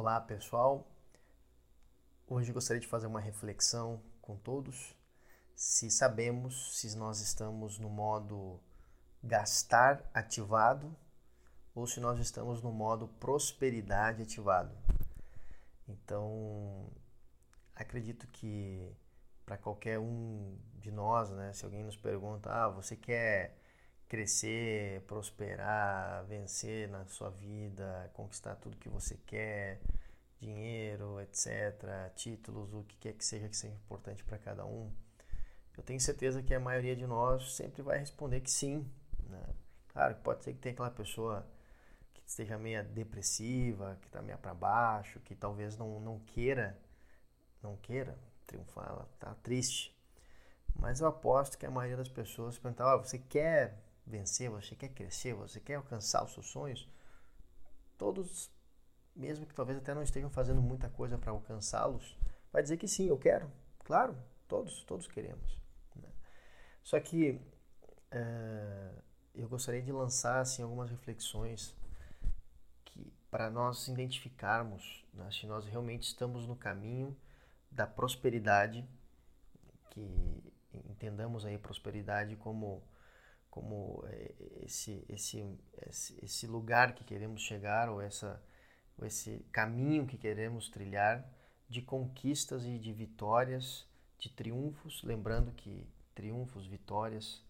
Olá pessoal, hoje gostaria de fazer uma reflexão com todos. Se sabemos se nós estamos no modo gastar ativado ou se nós estamos no modo prosperidade ativado. Então, acredito que para qualquer um de nós, né, se alguém nos pergunta, ah, você quer crescer, prosperar, vencer na sua vida, conquistar tudo que você quer, dinheiro, etc., títulos, o que quer que seja que seja importante para cada um, eu tenho certeza que a maioria de nós sempre vai responder que sim. Né? Claro que pode ser que tenha aquela pessoa que esteja meio depressiva, que está meio para baixo, que talvez não, não queira, não queira triunfar, ela está triste. Mas eu aposto que a maioria das pessoas pergunta, ah, você quer vencer, você quer crescer, você quer alcançar os seus sonhos, todos, mesmo que talvez até não estejam fazendo muita coisa para alcançá-los, vai dizer que sim, eu quero. Claro, todos, todos queremos. Né? Só que é, eu gostaria de lançar assim algumas reflexões que para nós identificarmos né, se nós realmente estamos no caminho da prosperidade, que entendamos aí prosperidade como como é, esse, esse, esse, lugar que queremos chegar ou essa, esse caminho que queremos trilhar de conquistas e de vitórias, de triunfos, lembrando que triunfos, vitórias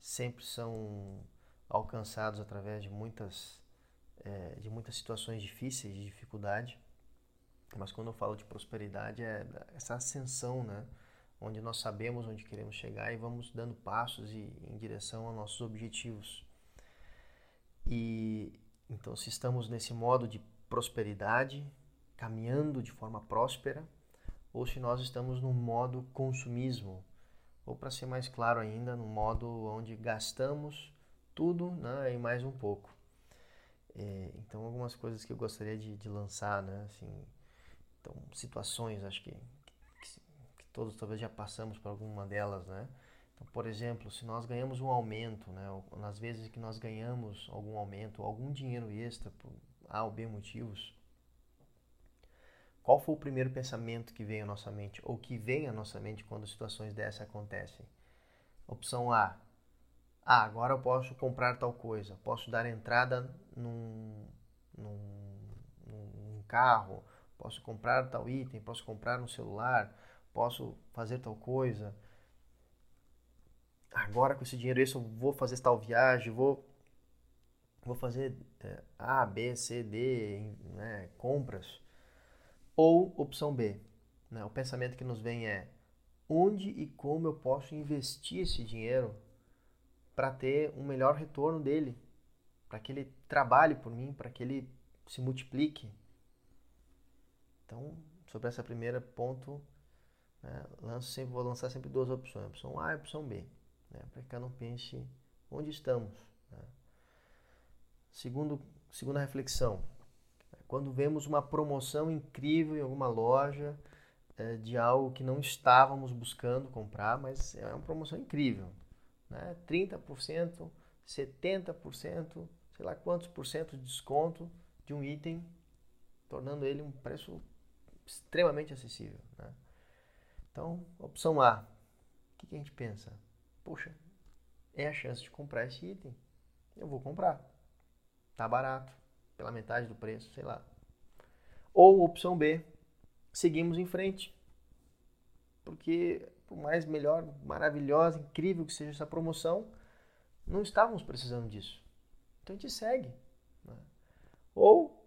sempre são alcançados através de muitas é, de muitas situações difíceis, de dificuldade. Mas quando eu falo de prosperidade é essa ascensão, né? Onde nós sabemos onde queremos chegar e vamos dando passos e, em direção aos nossos objetivos. E então, se estamos nesse modo de prosperidade, caminhando de forma próspera, ou se nós estamos no modo consumismo, ou para ser mais claro ainda, no modo onde gastamos tudo né, e mais um pouco. É, então, algumas coisas que eu gostaria de, de lançar, né, assim, então, situações, acho que todos talvez já passamos por alguma delas, né? Então, por exemplo, se nós ganhamos um aumento, né, nas vezes que nós ganhamos algum aumento, algum dinheiro extra por A ou B motivos, qual foi o primeiro pensamento que veio à nossa mente, ou que vem à nossa mente quando situações dessas acontecem? Opção A. Ah, agora eu posso comprar tal coisa, posso dar entrada num, num, num carro, posso comprar tal item, posso comprar um celular, posso fazer tal coisa. Agora com esse dinheiro esse eu vou fazer tal viagem, vou vou fazer é, A, B, C, D, né, compras. Ou opção B, né, o pensamento que nos vem é onde e como eu posso investir esse dinheiro para ter um melhor retorno dele, para que ele trabalhe por mim, para que ele se multiplique. Então, sobre essa primeira ponto, né, lanço sempre, vou lançar sempre duas opções, opção A e opção B, né, para que eu não pense onde estamos. Né. Segundo, segunda reflexão, quando vemos uma promoção incrível em alguma loja é, de algo que não estávamos buscando comprar, mas é uma promoção incrível, né, 30%, 70%, sei lá quantos por cento de desconto de um item, tornando ele um preço extremamente acessível. Né? Então, opção A, o que, que a gente pensa? Poxa, é a chance de comprar esse item. Eu vou comprar. Tá barato, pela metade do preço, sei lá. Ou opção B, seguimos em frente. Porque por mais melhor, maravilhosa, incrível que seja essa promoção, não estávamos precisando disso. Então a gente segue. Né? Ou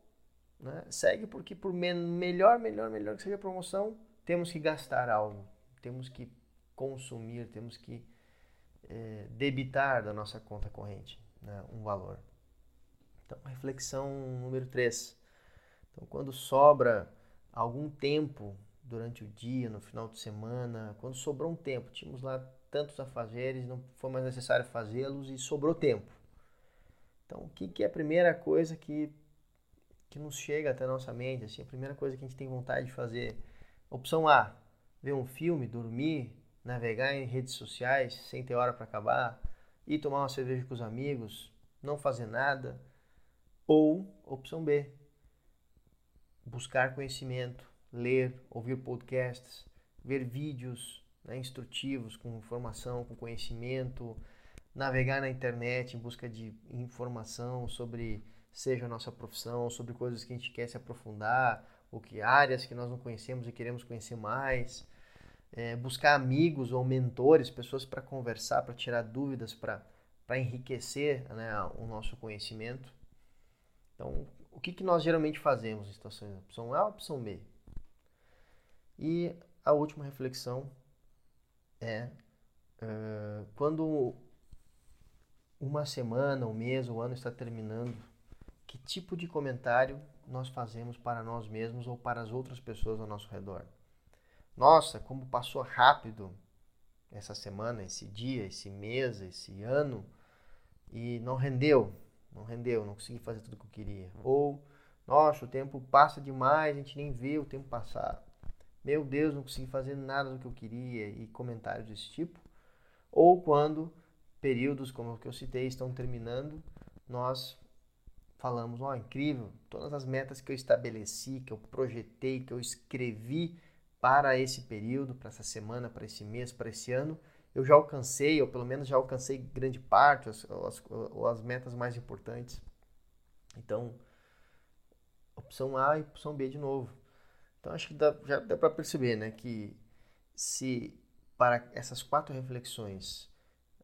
né, segue porque por melhor, melhor, melhor que seja a promoção, temos que gastar algo, temos que consumir, temos que é, debitar da nossa conta corrente né, um valor. Então, reflexão número 3. Então, quando sobra algum tempo durante o dia, no final de semana, quando sobrou um tempo, tínhamos lá tantos afazeres, não foi mais necessário fazê-los e sobrou tempo. Então, o que, que é a primeira coisa que, que nos chega até a nossa mente? Assim, a primeira coisa que a gente tem vontade de fazer Opção A, ver um filme, dormir, navegar em redes sociais sem ter hora para acabar, ir tomar uma cerveja com os amigos, não fazer nada. Ou opção B, buscar conhecimento, ler, ouvir podcasts, ver vídeos né, instrutivos com informação, com conhecimento, navegar na internet em busca de informação sobre seja a nossa profissão, sobre coisas que a gente quer se aprofundar, ou que áreas que nós não conhecemos e queremos conhecer mais, é, buscar amigos ou mentores, pessoas para conversar, para tirar dúvidas, para enriquecer né, o nosso conhecimento. Então, o que, que nós geralmente fazemos em situações? Opção A ou opção B? E a última reflexão é uh, quando uma semana, um mês, o um ano está terminando, que tipo de comentário nós fazemos para nós mesmos ou para as outras pessoas ao nosso redor? Nossa, como passou rápido essa semana, esse dia, esse mês, esse ano e não rendeu, não rendeu, não consegui fazer tudo o que eu queria. Ou, nossa, o tempo passa demais, a gente nem vê o tempo passar. Meu Deus, não consegui fazer nada do que eu queria e comentários desse tipo. Ou quando períodos como o que eu citei estão terminando, nós falamos, ó, oh, incrível, todas as metas que eu estabeleci, que eu projetei, que eu escrevi para esse período, para essa semana, para esse mês, para esse ano, eu já alcancei, ou pelo menos já alcancei grande parte, as, ou as metas mais importantes. Então, opção A e opção B de novo. Então, acho que dá, já dá para perceber, né, que se para essas quatro reflexões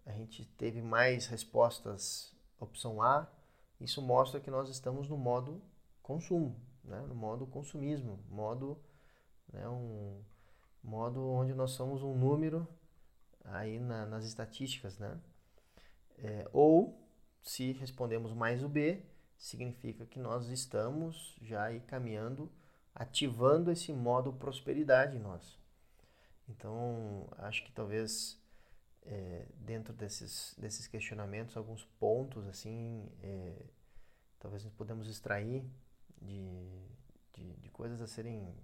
a gente teve mais respostas opção A, isso mostra que nós estamos no modo consumo, né? no modo consumismo, modo, né? um modo onde nós somos um número aí na, nas estatísticas. Né? É, ou, se respondemos mais o B, significa que nós estamos já aí caminhando, ativando esse modo prosperidade em nós. Então, acho que talvez é, dentro desses, desses questionamentos alguns pontos assim é, talvez nós podemos extrair de, de, de, coisas a serem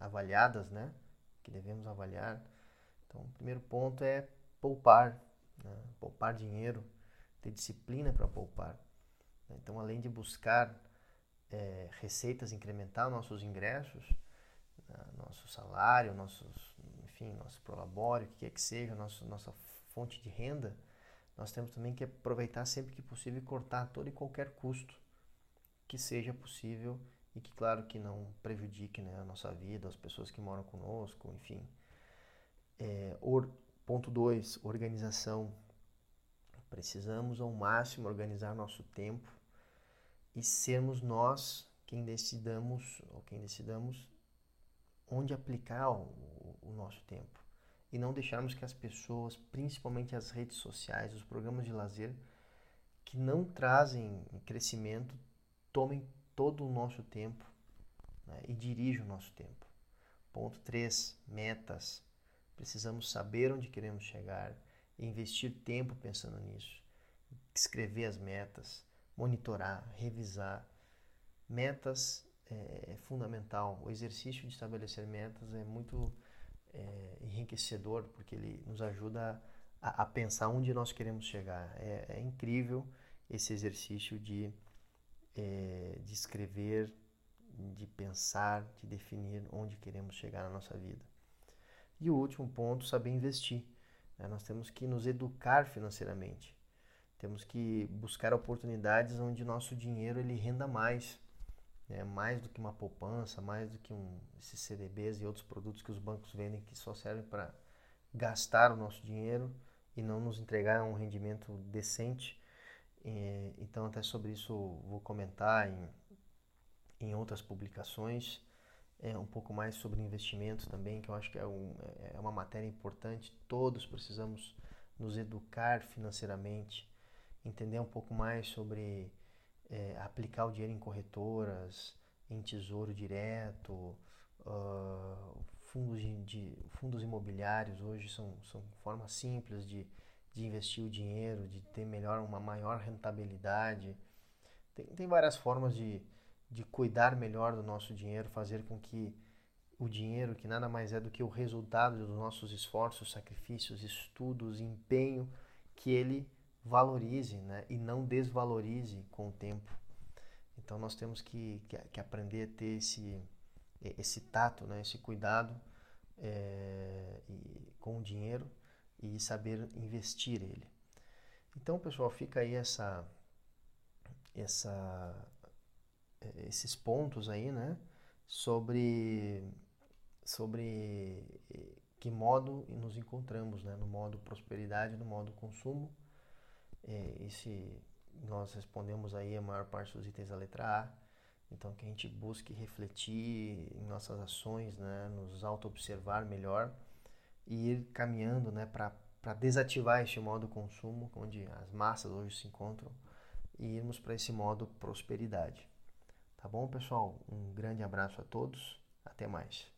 avaliadas né que devemos avaliar então o primeiro ponto é poupar né? poupar dinheiro ter disciplina para poupar então além de buscar é, receitas incrementar nossos ingressos né? nosso salário nossos enfim nosso prolabore o que quer que seja nosso, nossa fonte de renda, nós temos também que aproveitar sempre que possível e cortar todo e qualquer custo que seja possível e que, claro, que não prejudique né, a nossa vida, as pessoas que moram conosco, enfim. É, or, ponto 2, organização. Precisamos ao máximo organizar nosso tempo e sermos nós quem decidamos ou quem decidamos onde aplicar o, o nosso tempo e não deixarmos que as pessoas, principalmente as redes sociais, os programas de lazer, que não trazem crescimento, tomem todo o nosso tempo né, e dirijam o nosso tempo. Ponto 3. Metas. Precisamos saber onde queremos chegar investir tempo pensando nisso. Escrever as metas, monitorar, revisar. Metas é, é fundamental. O exercício de estabelecer metas é muito é, enriquecedor, porque ele nos ajuda a, a, pensar onde nós queremos chegar. É, é incrível esse exercício de, é, de escrever, de pensar, de definir onde queremos chegar na nossa vida. E o último ponto, saber investir. Né? Nós temos que nos educar financeiramente. Temos que buscar oportunidades onde nosso dinheiro ele renda mais é mais do que uma poupança, mais do que um, esses CDBs e outros produtos que os bancos vendem que só servem para gastar o nosso dinheiro e não nos entregar um rendimento decente. E, então, até sobre isso vou comentar em, em outras publicações. É, um pouco mais sobre investimentos também, que eu acho que é, um, é uma matéria importante. Todos precisamos nos educar financeiramente, entender um pouco mais sobre é, aplicar o dinheiro em corretoras, em tesouro direto, uh, fundos, de, de, fundos imobiliários hoje são, são formas simples de, de investir o dinheiro, de ter melhor, uma maior rentabilidade. Tem, tem várias formas de, de cuidar melhor do nosso dinheiro, fazer com que o dinheiro, que nada mais é do que o resultado dos nossos esforços, sacrifícios, estudos, empenho, que ele valorize né? e não desvalorize com o tempo. Então nós temos que, que, que aprender a ter esse, esse tato, né? esse cuidado é, e, com o dinheiro e saber investir ele. Então, pessoal, fica aí essa, essa, esses pontos aí, né? Sobre, sobre que modo nos encontramos, né? No modo prosperidade, no modo consumo. E se nós respondemos aí a maior parte dos itens da letra A, então que a gente busque refletir em nossas ações, né? Nos auto-observar melhor e ir caminhando, né? Para desativar este modo consumo, onde as massas hoje se encontram, e irmos para esse modo prosperidade. Tá bom, pessoal? Um grande abraço a todos. Até mais.